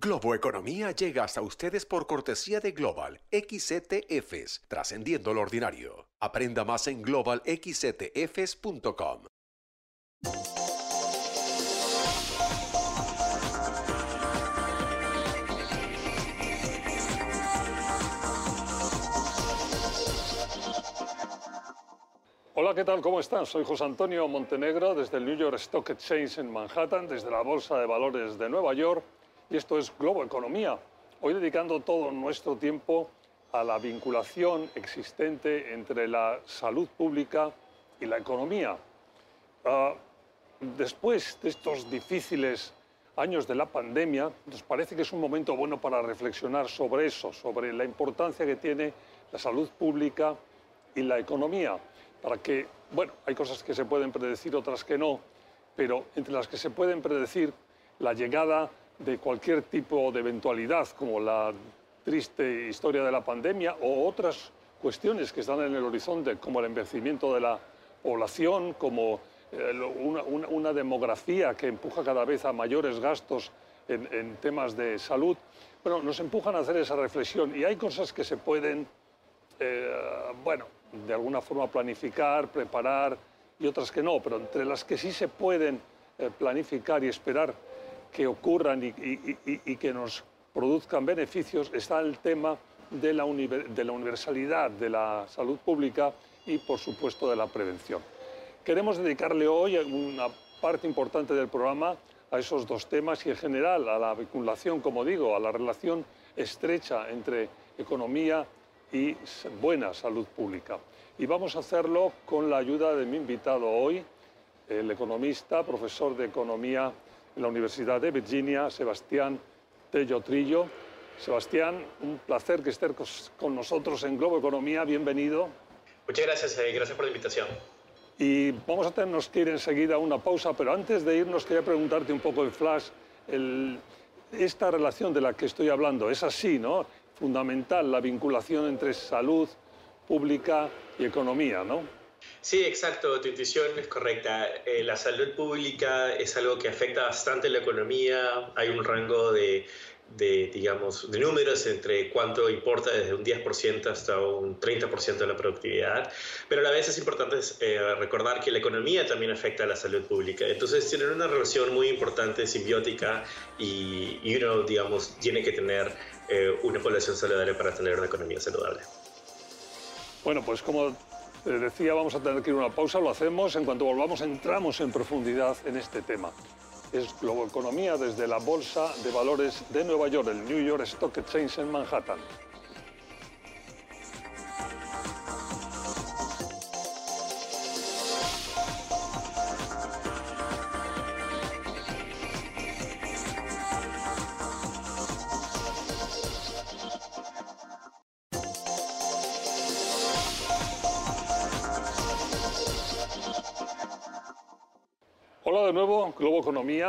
Globo Economía llega hasta ustedes por cortesía de Global XETFs, trascendiendo lo ordinario. Aprenda más en globalxetfs.com. Hola, ¿qué tal? ¿Cómo están? Soy José Antonio Montenegro desde el New York Stock Exchange en Manhattan, desde la Bolsa de Valores de Nueva York, y esto es Globo Economía. Hoy dedicando todo nuestro tiempo a la vinculación existente entre la salud pública y la economía. Ah, después de estos difíciles años de la pandemia, nos parece que es un momento bueno para reflexionar sobre eso, sobre la importancia que tiene la salud pública y la economía para que, bueno, hay cosas que se pueden predecir, otras que no, pero entre las que se pueden predecir la llegada de cualquier tipo de eventualidad, como la triste historia de la pandemia o otras cuestiones que están en el horizonte, como el envejecimiento de la población, como eh, una, demografía que empuja cada vez a mayores gastos en, temas de salud, bueno, nos empujan a hacer esa reflexión y hay cosas que se pueden, eh, bueno, de alguna forma planificar, preparar y otras que no, pero entre las que sí se pueden eh, planificar y esperar que ocurran y, que nos produzcan beneficios está el tema de la, universalidad de la salud pública y, por supuesto, de la prevención. Queremos dedicarle hoy una parte importante del programa a esos dos temas y, en general, a la vinculación, como digo, a la relación estrecha entre economía y buena salud pública. Y vamos a hacerlo con la ayuda de mi invitado hoy, el economista, profesor de Economía en la Universidad de Virginia, Sebastián Tello Trillo. Sebastián, un placer que estés con nosotros en Globo Economía. Bienvenido. Muchas gracias, eh, gracias por la invitación. Y vamos a tenernos que ir enseguida a una pausa, pero antes de irnos quería preguntarte un poco en flash, esta relación de la que estoy hablando, es así, ¿no? fundamental la vinculación entre salud pública y economía, ¿no? Sí, exacto, tu intuición es correcta. Eh, la salud pública es algo que afecta bastante la economía, hay un rango de, de, digamos, de números entre cuánto importa desde un 10% hasta un 30% de la productividad, pero a la vez es importante eh, recordar que la economía también afecta a la salud pública. Entonces tienen una relación muy importante, simbiótica, y, y uno, digamos, tiene que tener eh, una población saludable para tener una economía saludable. Bueno, pues como decía, vamos a tener que ir a una pausa, lo hacemos, en cuanto volvamos entramos en profundidad en este tema es Economía desde la Bolsa de Valores de Nueva York, el New York Stock Exchange en Manhattan.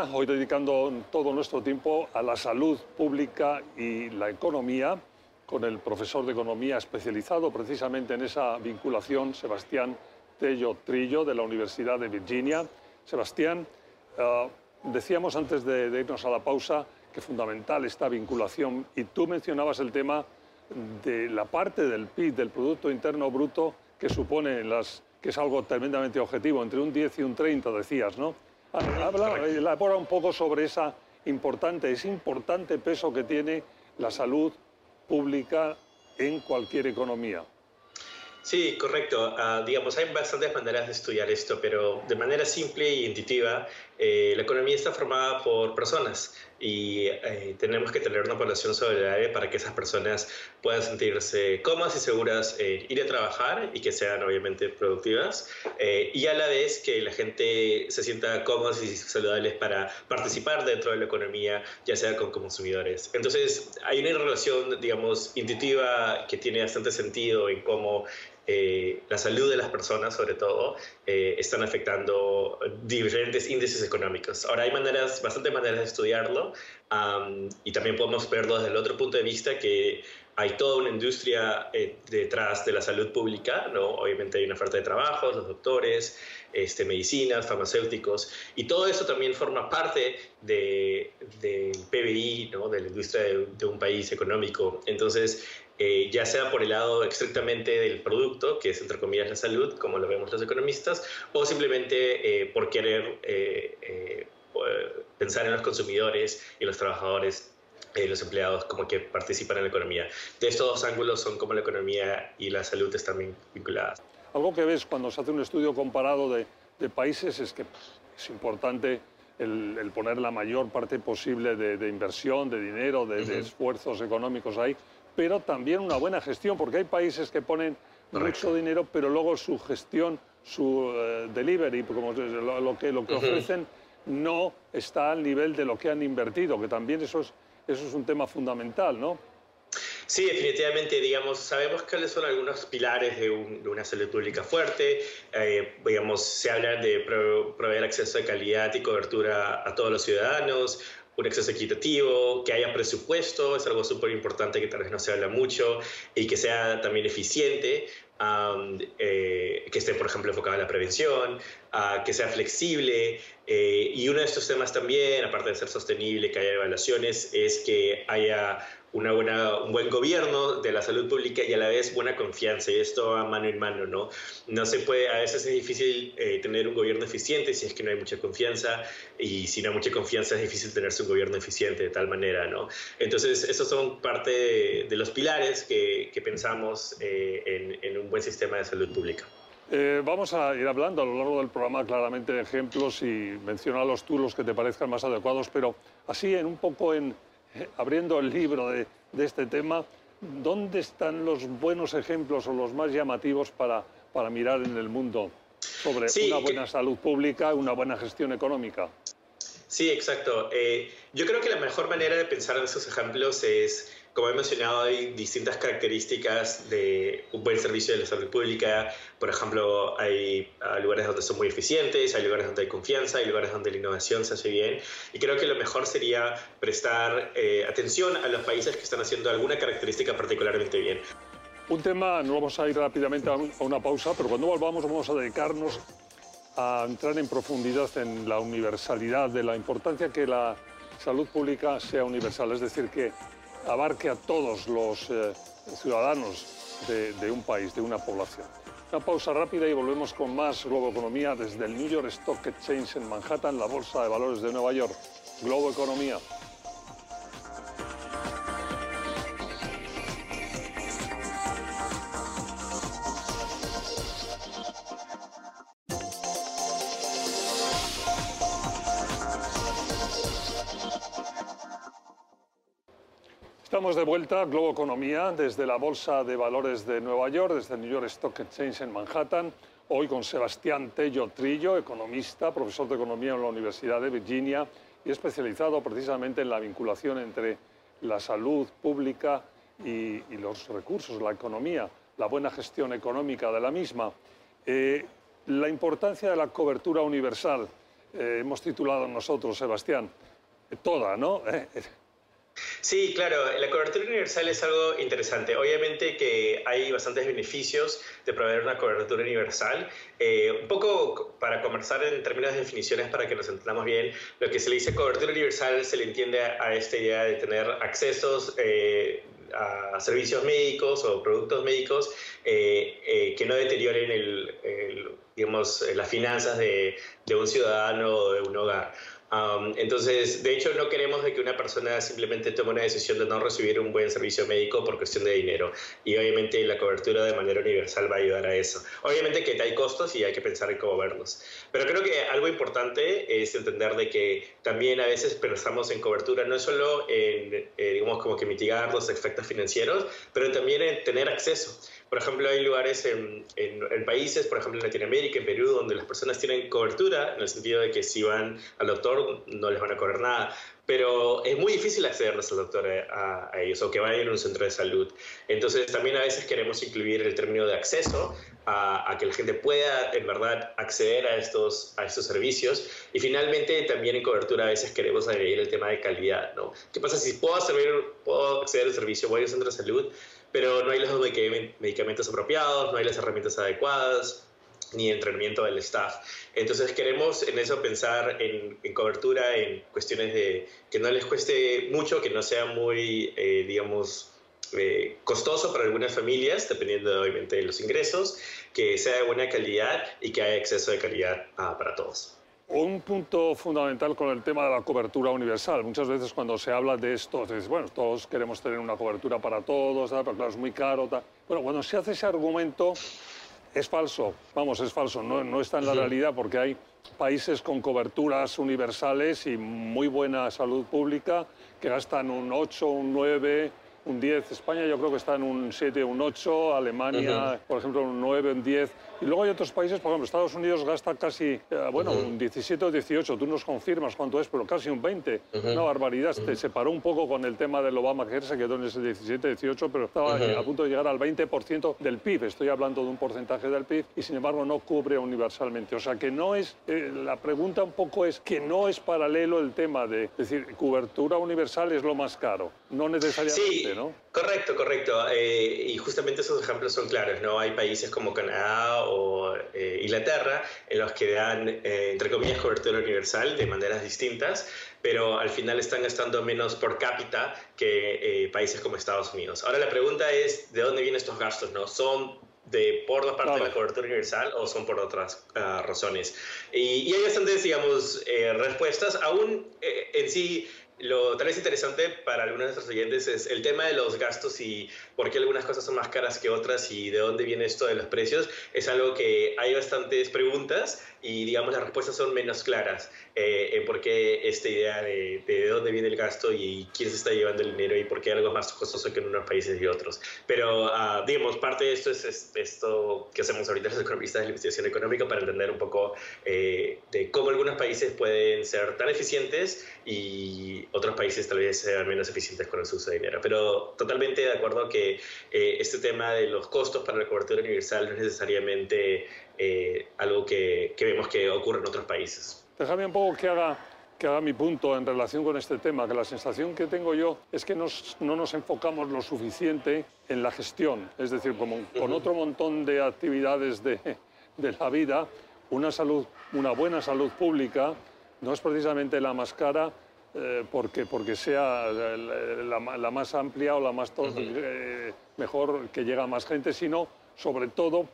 Hoy dedicando todo nuestro tiempo a la salud pública y la economía, con el profesor de Economía especializado precisamente en esa vinculación, Sebastián Tello Trillo, de la Universidad de Virginia. Sebastián, eh, decíamos antes de, irnos a la pausa que fundamental esta vinculación y tú mencionabas el tema de la parte del PIB, del Producto Interno Bruto, que supone las que es algo tremendamente objetivo, entre un 10 y un 30, decías, ¿no? Habla, elabora un poco sobre esa importante, ese importante peso que tiene la salud pública en cualquier economía. Sí, correcto. Ah, digamos, hay bastantes maneras de estudiar esto, pero de manera simple e intuitiva, eh, la economía está formada por personas y eh, tenemos que tener una población solidaria para que esas personas puedan sentirse cómodas y seguras en ir a trabajar y que sean obviamente productivas eh, y a la vez que la gente se sienta cómodos y saludables para participar dentro de la economía, ya sea con consumidores. Entonces, hay una relación, digamos, intuitiva que tiene bastante sentido en cómo eh, la salud de las personas, sobre todo, eh, están afectando diferentes índices económicos. Ahora, hay maneras, bastante maneras de estudiarlo y también podemos verlo desde el otro punto de vista que hay toda una industria eh, detrás de la salud pública, ¿no? Obviamente hay una oferta de trabajo, los doctores, este, medicinas, farmacéuticos, y todo eso también forma parte del de PBI, ¿no? De la industria de, un país económico. Entonces, eh, ya sea por el lado estrictamente del producto, que es entre comillas la salud, como lo vemos los economistas, o simplemente eh, por querer pensar en los consumidores y los trabajadores eh, los empleados como que participan en la economía. De estos dos ángulos son como la economía y la salud están vinculadas. Algo que ves cuando se hace un estudio comparado de, de países es que es importante el, poner la mayor parte posible de, inversión, de dinero, de, esfuerzos económicos ahí, pero también una buena gestión, porque hay países que ponen mucho dinero, pero luego su gestión, su eh, delivery, como lo, que, lo que ofrecen, no está al nivel de lo que han invertido, que también eso es eso es un tema fundamental, ¿no? Sí, definitivamente, digamos, sabemos cuáles son algunos pilares de, una salud pública fuerte. Eh, digamos, se habla de proveer acceso de calidad y cobertura a todos los ciudadanos, un acceso equitativo, que haya presupuesto, es algo súper importante que tal vez no se habla mucho, y que sea también eficiente, eh, que esté, por ejemplo, enfocado en la prevención, que sea flexible. Eh, y uno de estos temas también, aparte de ser sostenible, que haya evaluaciones, es que haya una buena, un buen gobierno de la salud pública y a la vez buena confianza, y esto va mano en mano, ¿no? No se puede, a veces es difícil eh, tener un gobierno eficiente si es que no hay mucha confianza, y si no hay mucha confianza es difícil tenerse un gobierno eficiente de tal manera, ¿no? Entonces, esos son parte de, los pilares que, que pensamos eh, en, en, un buen sistema de salud pública. Eh, vamos a ir hablando a lo largo del programa claramente de ejemplos y mencionarlos tú los que te parezcan más adecuados, pero así en un poco en abriendo el libro de, este tema, ¿dónde están los buenos ejemplos o los más llamativos para, para mirar en el mundo sobre una buena salud pública, una buena gestión económica? Sí, exacto. Eh, yo creo que la mejor manera de pensar en esos ejemplos es como he mencionado, hay distintas características de un buen servicio de la salud pública. Por ejemplo, hay lugares donde son muy eficientes, hay lugares donde hay confianza, hay lugares donde la innovación se hace bien. Y creo que lo mejor sería prestar eh, atención a los países que están haciendo alguna característica particularmente bien. Un tema, no vamos a ir rápidamente a una pausa, pero cuando volvamos vamos a dedicarnos a entrar en profundidad en la universalidad, de la importancia que la salud pública sea universal. Es decir, que abarque a todos los eh, ciudadanos de, un país, de una población. Una pausa rápida y volvemos con más Globo Economía desde el New York Stock Exchange en Manhattan, la Bolsa de Valores de Nueva York. Globo Economía. Vuelta, Globo Economía, desde la Bolsa de Valores de Nueva York, desde el New York Stock Exchange en Manhattan. Hoy con Sebastián Tello Trillo, economista, profesor de Economía en la Universidad de Virginia y especializado precisamente en la vinculación entre la salud pública y, los recursos, la economía, la buena gestión económica de la misma. Eh, la importancia de la cobertura universal, eh, hemos titulado nosotros, Sebastián, toda, ¿no? Sí, claro, la cobertura universal es algo interesante. Obviamente que hay bastantes beneficios de proveer una cobertura universal. Eh, un poco para conversar en términos de definiciones para que nos entendamos bien, lo que se le dice cobertura universal se le entiende a, esta idea de tener accesos eh, a servicios médicos o productos médicos eh, que no deterioren el, digamos, las finanzas de un ciudadano o de un hogar entonces, de hecho, no queremos de que una persona simplemente tome una decisión de no recibir un buen servicio médico por cuestión de dinero. Y obviamente la cobertura de manera universal va a ayudar a eso. Obviamente que hay costos y hay que pensar en cómo verlos. Pero creo que algo importante es entender de que también a veces pensamos en cobertura no solo en, eh, digamos, como que mitigar los efectos financieros, pero también en tener acceso. Por ejemplo, hay lugares en, países, por ejemplo en Latinoamérica, en Perú, donde las personas tienen cobertura, en el sentido de que si van al doctor no les van a cobrar nada pero es muy difícil accederles al doctor eh, a, ellos o que vayan a un centro de salud. Entonces también a veces queremos incluir el término de acceso a, que la gente pueda en verdad acceder a estos, a estos servicios y finalmente también en cobertura a veces queremos añadir el tema de calidad. ¿no? ¿Qué pasa si puedo, puedo acceder al servicio, voy al centro de salud, pero no hay los medicamentos apropiados, no hay las herramientas adecuadas? Ni entrenamiento del staff. Entonces queremos en eso pensar en, cobertura, en cuestiones de que no les cueste mucho, que no sea muy, eh, digamos, eh, costoso para algunas familias, dependiendo obviamente de los ingresos, que sea de buena calidad y que haya exceso de calidad ah, para todos. Un punto fundamental con el tema de la cobertura universal. Muchas veces cuando se habla de esto, se dice, bueno, todos queremos tener una cobertura para todos, pero claro, es muy caro. Bueno, cuando se hace ese argumento, es falso, vamos, es falso, no, no está en la realidad porque hay países con coberturas universales y muy buena salud pública que gastan un 8, un 9, un 10. España yo creo que está en un 7, un 8. Alemania, por ejemplo, un 9, un 10. Y luego hay otros países, por ejemplo, Estados Unidos gasta casi, eh, bueno, un 17 o 18. Tú nos confirmas cuánto es, pero casi un 20. Una barbaridad. Se separó un poco con el tema del Obama, que se quedó en ese 17, 18, pero estaba a punto de llegar al 20% del PIB. Estoy hablando de un porcentaje del PIB y, sin embargo, no cubre universalmente. O sea, que no es, eh, la pregunta un poco es que no es paralelo el tema de, es decir, cobertura universal es lo más caro. No necesariamente, ¿no? Correcto, correcto. Eh, y justamente esos ejemplos son claros, ¿no? Hay países como Canadá o eh, Inglaterra en los que dan, eh, entre comillas, cobertura universal de maneras distintas, pero al final están gastando menos por cápita que países como Estados Unidos. Ahora la pregunta es, ¿de dónde vienen estos gastos? ¿No? ¿Son de por la parte de la cobertura universal o son por otras ah, razones? Y, y, hay bastantes, digamos, respuestas. Aún en sí lo tal vez interesante para algunos de nuestros oyentes es el tema de los gastos y por qué algunas cosas son más caras que otras y de dónde viene esto de los precios. Es algo que hay bastantes preguntas y digamos las respuestas son menos claras eh, en por qué esta idea de, de, dónde viene el gasto y quién se está llevando el dinero y por qué algo es más costoso que en unos países y otros. Pero uh, digamos, parte de esto es, esto que hacemos ahorita los economistas de la investigación económica para entender un poco eh, de cómo algunos países pueden ser tan eficientes y otros países tal vez sean menos eficientes con el uso de dinero. Pero totalmente de acuerdo que eh, este tema de los costos para la cobertura universal no es necesariamente eh, algo que, que, vemos que ocurre en otros países. Déjame un poco que haga, que haga mi punto en relación con este tema, que la sensación que tengo yo es que nos, no nos enfocamos lo suficiente en la gestión. Es decir, como con otro montón de actividades de, de la vida, una, salud, una buena salud pública no es precisamente la más cara, eh, porque, porque sea la, más amplia o la más eh, mejor que llega a más gente, sino sobre todo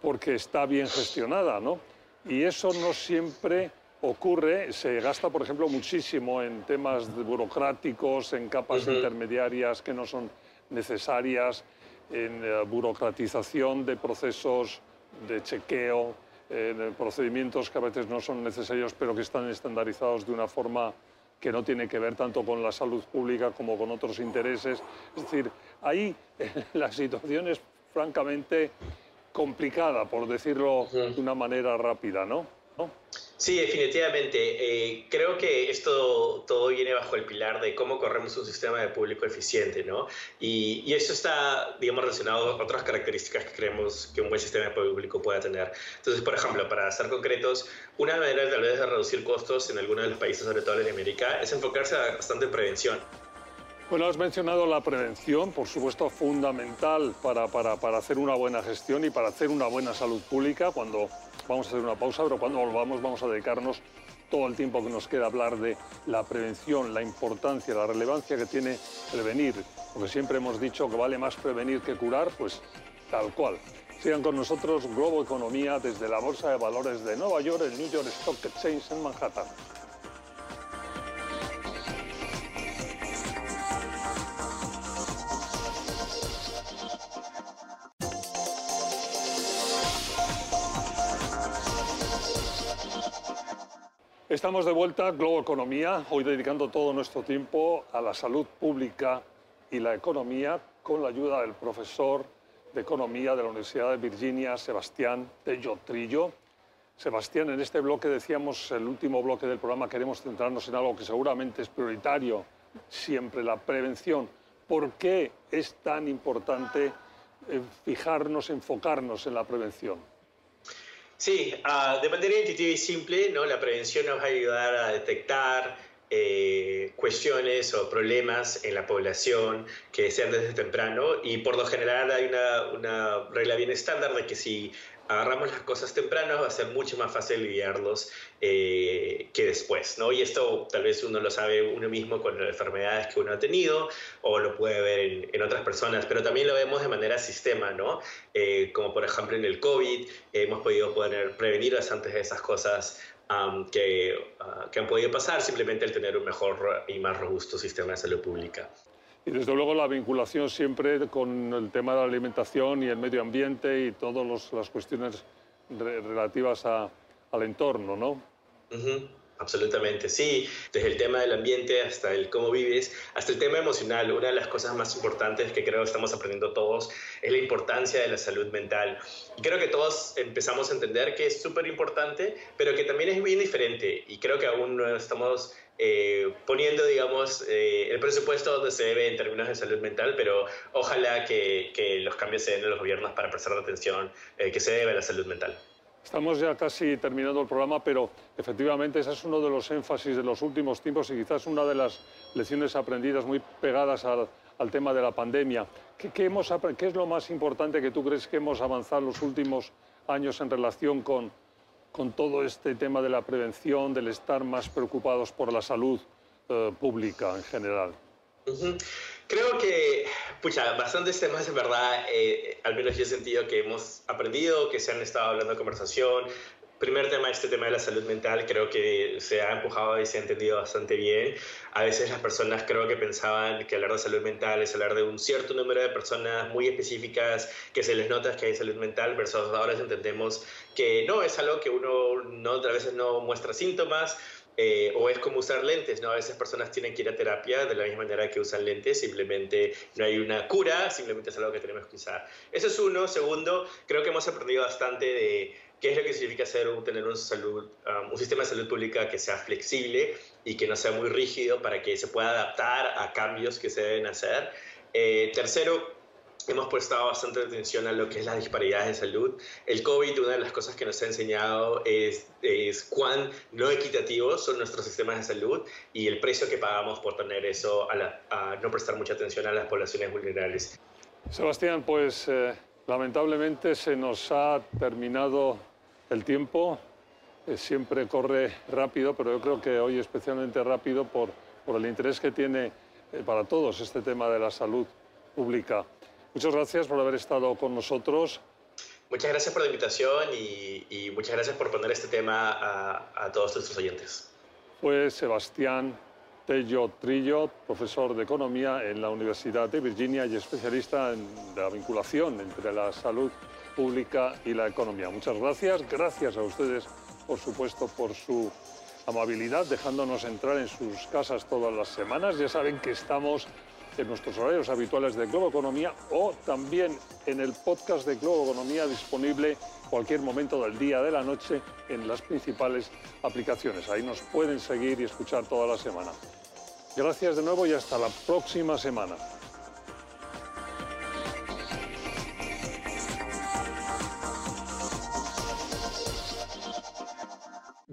porque está bien gestionada, ¿no? Y eso no siempre ocurre, se gasta, por ejemplo, muchísimo en temas burocráticos, en capas intermediarias que no son necesarias, en eh, burocratización de procesos de chequeo, en procedimientos que a veces no son necesarios, pero que están estandarizados de una forma que no tiene que ver tanto con la salud pública como con otros intereses. Es decir, ahí la situación es francamente complicada, por decirlo de una manera rápida, ¿no? Sí, definitivamente. Eh, creo que esto todo viene bajo el pilar de cómo corremos un sistema de público eficiente, ¿no? Y, y eso está, digamos, relacionado a otras características que creemos que un buen sistema de público pueda tener. Entonces, por ejemplo, para ser concretos, una manera tal vez de reducir costos en algunos de los países, sobre todo en América, es enfocarse bastante en prevención. Bueno, has mencionado la prevención, por supuesto, fundamental para, para, para hacer una buena gestión y para hacer una buena salud pública cuando Vamos a hacer una pausa, pero cuando volvamos vamos a dedicarnos todo el tiempo que nos queda a hablar de la prevención, la importancia, la relevancia que tiene prevenir, porque siempre hemos dicho que vale más prevenir que curar, pues tal cual. Sigan con nosotros Globo Economía desde la Bolsa de Valores de Nueva York, el New York Stock Exchange en Manhattan. Estamos de vuelta, Globo Economía, hoy dedicando todo nuestro tiempo a la salud pública y la economía con la ayuda del profesor de Economía de la Universidad de Virginia, Sebastián Tello Trillo. Sebastián, en este bloque decíamos, el último bloque del programa, queremos centrarnos en algo que seguramente es prioritario, siempre la prevención. ¿Por qué es tan importante eh, fijarnos, enfocarnos en la prevención? Sí, uh, de manera intuitiva y simple, ¿no? la prevención nos va a ayudar a detectar eh, cuestiones o problemas en la población que sean desde temprano y por lo general hay una, una regla bien estándar de que si agarramos las cosas temprano, va a ser mucho más fácil lidiarlos eh, que después, ¿no? Y esto tal vez uno lo sabe uno mismo con las enfermedades que uno ha tenido o lo puede ver en, otras personas, pero también lo vemos de manera sistema, ¿no? Eh, como por ejemplo en el COVID, hemos podido poder prevenir antes de esas cosas que, ah, que han podido pasar simplemente al tener un mejor y más robusto sistema de salud pública. Y desde luego la vinculación siempre con el tema de la alimentación y el medio ambiente y todas las cuestiones relativas al entorno, ¿no? Absolutamente, sí. Desde el tema del ambiente hasta el cómo vives, hasta el tema emocional. Una de las cosas más importantes que creo estamos aprendiendo todos es la importancia de la salud mental. Y creo que todos empezamos a entender que es súper importante, pero que también es bien diferente. Y creo que aún no estamos eh, poniendo, digamos, eh, el presupuesto donde se debe en términos de salud mental, pero ojalá que, que los cambios se den en los gobiernos para prestar atención eh, que se debe a la salud mental. Estamos ya casi terminando el programa, pero efectivamente ese es uno de los énfasis de los últimos tiempos y quizás una de las lecciones aprendidas muy pegadas al, al tema de la pandemia. ¿Qué, qué, hemos, ¿Qué es lo más importante que tú crees que hemos avanzado los últimos años en relación con, con todo este tema de la prevención, del estar más preocupados por la salud eh, pública en general? Creo que, pucha, bastantes temas en verdad, eh, al menos yo he sentido que hemos aprendido, que se han estado hablando de conversación. Primer tema, este tema de la salud mental, creo que se ha empujado y se ha entendido bastante bien. A veces las personas creo que pensaban que hablar de salud mental es hablar de un cierto número de personas muy específicas que se les nota que hay salud mental, pero ahora entendemos que no, es algo que uno no, a veces no muestra síntomas, eh, o es como usar lentes, ¿no? A veces personas tienen que ir a terapia de la misma manera que usan lentes, simplemente no hay una cura, simplemente es algo que tenemos que usar. Eso es uno. Segundo, creo que hemos aprendido bastante de qué es lo que significa ser, tener um, un sistema de salud pública que sea flexible y que no sea muy rígido para que se pueda adaptar a cambios que se deben hacer. Eh, tercero, hemos prestado bastante atención a lo que es las disparidades de salud. El COVID, una de las cosas que nos ha enseñado es, es cuán no equitativos son nuestros sistemas de salud y el precio que pagamos por tener eso, a, no prestar mucha atención a las poblaciones vulnerables. Sebastián, pues eh, lamentablemente se nos ha terminado el tiempo. Eh, siempre corre rápido, pero yo creo que hoy especialmente rápido por, por el interés que tiene eh, para todos este tema de la salud pública. Muchas gracias por haber estado con nosotros. Muchas gracias por la invitación y, muchas gracias por poner este tema a, todos nuestros oyentes. Fue Sebastián Tello Trillo, profesor de Economía en la Universidad de Virginia y especialista en la vinculación entre la salud pública y la economía. Muchas gracias. Gracias a ustedes, por supuesto, por su amabilidad, dejándonos entrar en sus casas todas las semanas. Ya saben que estamos en nuestros horarios habituales de Globo Economía o también en el podcast de Globo Economía disponible cualquier momento del día, de la noche, en las principales aplicaciones. Ahí nos pueden seguir y escuchar toda la semana. Gracias de nuevo y hasta la próxima semana.